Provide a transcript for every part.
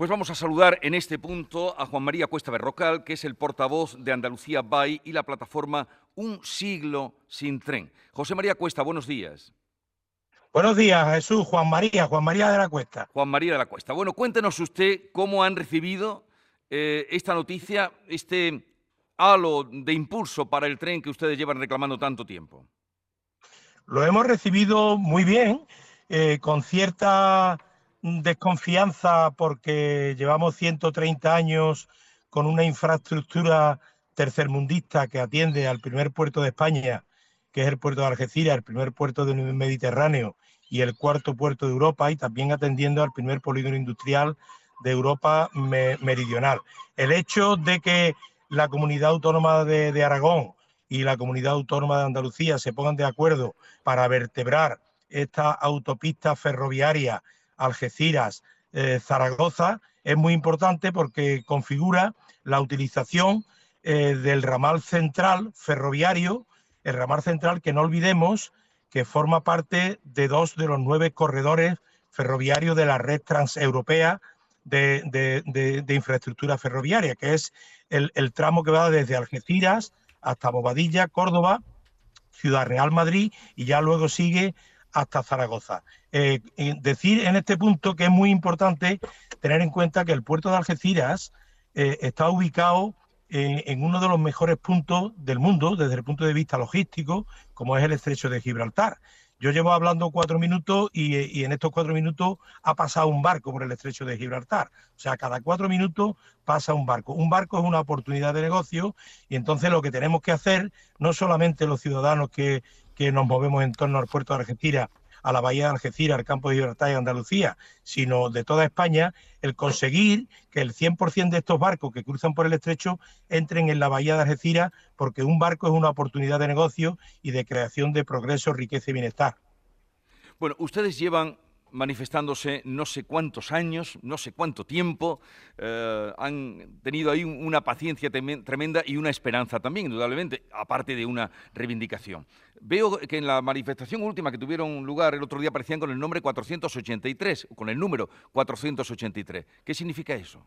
Pues vamos a saludar en este punto a Juan María Cuesta Berrocal, que es el portavoz de Andalucía Bay y la plataforma Un siglo sin tren. José María Cuesta, buenos días. Buenos días, Jesús. Juan María, Juan María de la Cuesta. Juan María de la Cuesta. Bueno, cuéntenos usted cómo han recibido eh, esta noticia, este halo de impulso para el tren que ustedes llevan reclamando tanto tiempo. Lo hemos recibido muy bien, eh, con cierta desconfianza porque llevamos 130 años con una infraestructura tercermundista que atiende al primer puerto de España, que es el puerto de Algeciras, el primer puerto del Mediterráneo y el cuarto puerto de Europa, y también atendiendo al primer polígono industrial de Europa meridional. El hecho de que la comunidad autónoma de, Aragón y la comunidad autónoma de Andalucía se pongan de acuerdo para vertebrar esta autopista ferroviaria Algeciras, eh, Zaragoza, es muy importante porque configura la utilización eh, del ramal central ferroviario, el ramal central que no olvidemos que forma parte de dos de los nueve corredores ferroviarios de la red transeuropea de, infraestructura ferroviaria, que es el, el, tramo que va desde Algeciras hasta Bobadilla, Córdoba, Ciudad Real Madrid y ya luego sigue hasta Zaragoza. Eh, decir en este punto que es muy importante tener en cuenta que el puerto de Algeciras eh, está ubicado en uno de los mejores puntos del mundo desde el punto de vista logístico, como es el estrecho de Gibraltar. Yo llevo hablando cuatro minutos y, en estos cuatro minutos ha pasado un barco por el estrecho de Gibraltar. O sea, cada cuatro minutos pasa un barco. Un barco es una oportunidad de negocio y entonces lo que tenemos que hacer, no solamente los ciudadanos que, que nos movemos en torno al puerto de Argentina, a la bahía de Algeciras, al campo de Gibraltar y Andalucía, sino de toda España, el conseguir que el 100% de estos barcos que cruzan por el estrecho entren en la bahía de Algeciras, porque un barco es una oportunidad de negocio y de creación de progreso, riqueza y bienestar. Bueno, ustedes llevan manifestándose no sé cuántos años, no sé cuánto tiempo, eh, han tenido ahí una paciencia tremenda y una esperanza también, indudablemente, aparte de una reivindicación. Veo que en la manifestación última que tuvieron lugar el otro día aparecían con el nombre 483, con el número 483. ¿Qué significa eso?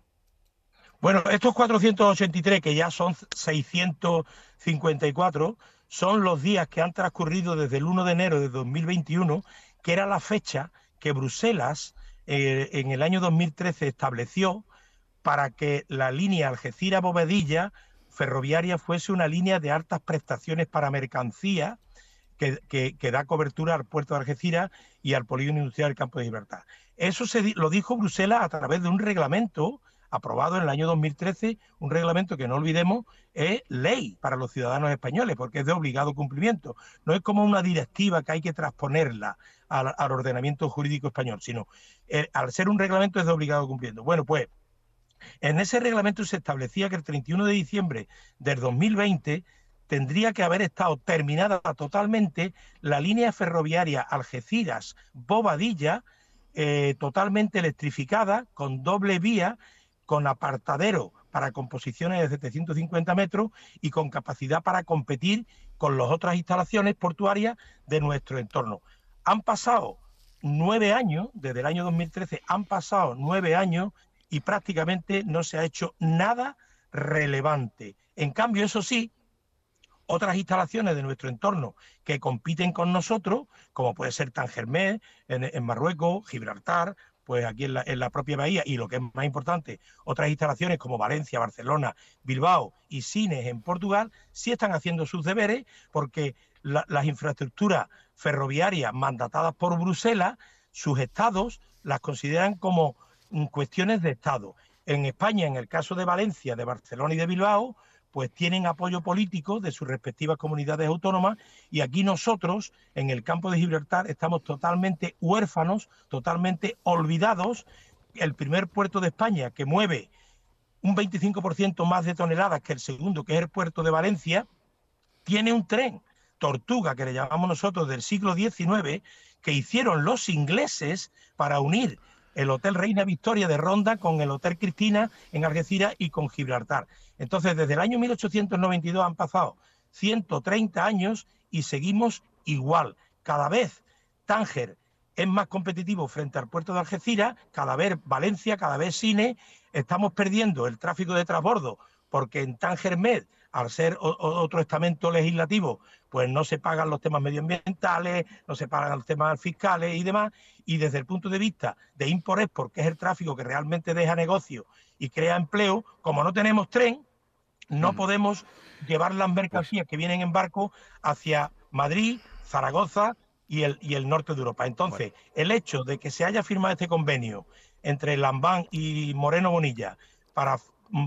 Bueno, estos 483, que ya son 654, son los días que han transcurrido desde el 1 de enero de 2021, que era la fecha que Bruselas eh, en el año 2013 estableció para que la línea Algeciras-Bovedilla ferroviaria fuese una línea de altas prestaciones para mercancía que, que, da cobertura al puerto de Algeciras y al polígono industrial del Campo de Libertad. Eso se, lo dijo Bruselas a través de un reglamento aprobado en el año 2013, un reglamento que no olvidemos es ley para los ciudadanos españoles, porque es de obligado cumplimiento. No es como una directiva que hay que transponerla al, ordenamiento jurídico español, sino eh, al ser un reglamento es de obligado cumplimiento. Bueno, pues en ese reglamento se establecía que el 31 de diciembre del 2020 tendría que haber estado terminada totalmente la línea ferroviaria Algeciras-Bobadilla, eh, totalmente electrificada, con doble vía con apartadero para composiciones de 750 metros y con capacidad para competir con las otras instalaciones portuarias de nuestro entorno. Han pasado nueve años, desde el año 2013 han pasado nueve años y prácticamente no se ha hecho nada relevante. En cambio, eso sí, otras instalaciones de nuestro entorno que compiten con nosotros, como puede ser Tangermé en, en Marruecos, Gibraltar, pues aquí en la, propia bahía y lo que es más importante, otras instalaciones como Valencia, Barcelona, Bilbao y Cines en Portugal sí están haciendo sus deberes porque las infraestructuras ferroviarias mandatadas por Bruselas, sus estados las consideran como mm, cuestiones de Estado. En España, en el caso de Valencia, de Barcelona y de Bilbao, pues tienen apoyo político de sus respectivas comunidades autónomas y aquí nosotros en el campo de Gibraltar estamos totalmente huérfanos, totalmente olvidados. El primer puerto de España que mueve un 25% más de toneladas que el segundo, que es el puerto de Valencia, tiene un tren, Tortuga, que le llamamos nosotros del siglo XIX, que hicieron los ingleses para unir el Hotel Reina Victoria de Ronda con el Hotel Cristina en Algeciras y con Gibraltar. Entonces, desde el año 1892 han pasado 130 años y seguimos igual. Cada vez Tánger es más competitivo frente al puerto de Algeciras, cada vez Valencia, cada vez Cine, estamos perdiendo el tráfico de transbordo, porque en Tangermed, al ser otro estamento legislativo, pues no se pagan los temas medioambientales, no se pagan los temas fiscales y demás, y desde el punto de vista de import-export, que es el tráfico que realmente deja negocio y crea empleo, como no tenemos tren, no mm. podemos llevar las mercancías que vienen en barco hacia Madrid, Zaragoza y el, y el norte de Europa. Entonces, el hecho de que se haya firmado este convenio entre Lambán y Moreno Bonilla para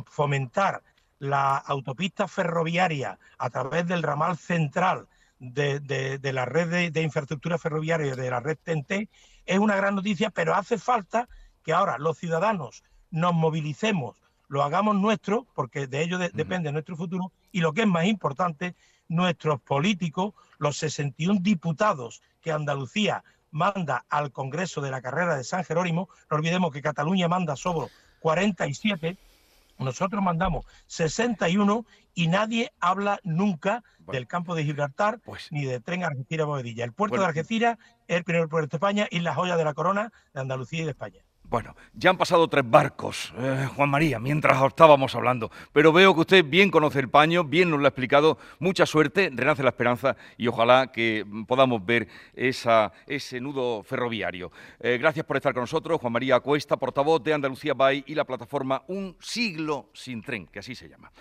fomentar la autopista ferroviaria a través del ramal central de, la red de, infraestructura ferroviaria de la red TNT es una gran noticia, pero hace falta que ahora los ciudadanos nos movilicemos, lo hagamos nuestro, porque de ello depende nuestro futuro, y lo que es más importante, nuestros políticos, los 61 diputados que Andalucía manda al Congreso de la carrera de San Jerónimo, no olvidemos que Cataluña manda solo 47, nosotros mandamos 61 y nadie habla nunca del campo de Gibraltar pues ni de tren Algeciras-Bovedilla. El puerto de Algeciras es el primer puerto de España y la joya de la corona de Andalucía y de España. Bueno, ya han pasado tres barcos, eh, Juan María, mientras estábamos hablando, pero veo que usted bien conoce el paño, bien nos lo ha explicado, mucha suerte, renace la esperanza y ojalá que podamos ver ese nudo ferroviario. Eh, gracias por estar con nosotros, Juan María Cuesta, portavoz de Andalucía Bay y la plataforma Un siglo sin tren, que así se llama.